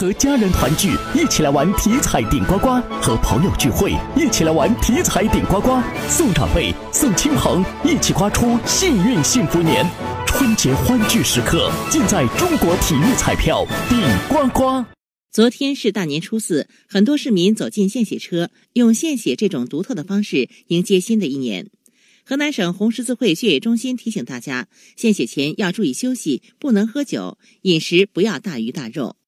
和家人团聚一起来玩体彩顶呱呱和朋友聚会一起来玩体彩顶呱呱。送长辈送亲朋一起刮出幸运幸福年。春节欢聚时刻尽在中国体育彩票顶呱呱。昨天是大年初四很多市民走进献血车用献血这种独特的方式迎接新的一年。河南省红十字会血液中心提醒大家献血前要注意休息不能喝酒饮食不要大鱼大肉。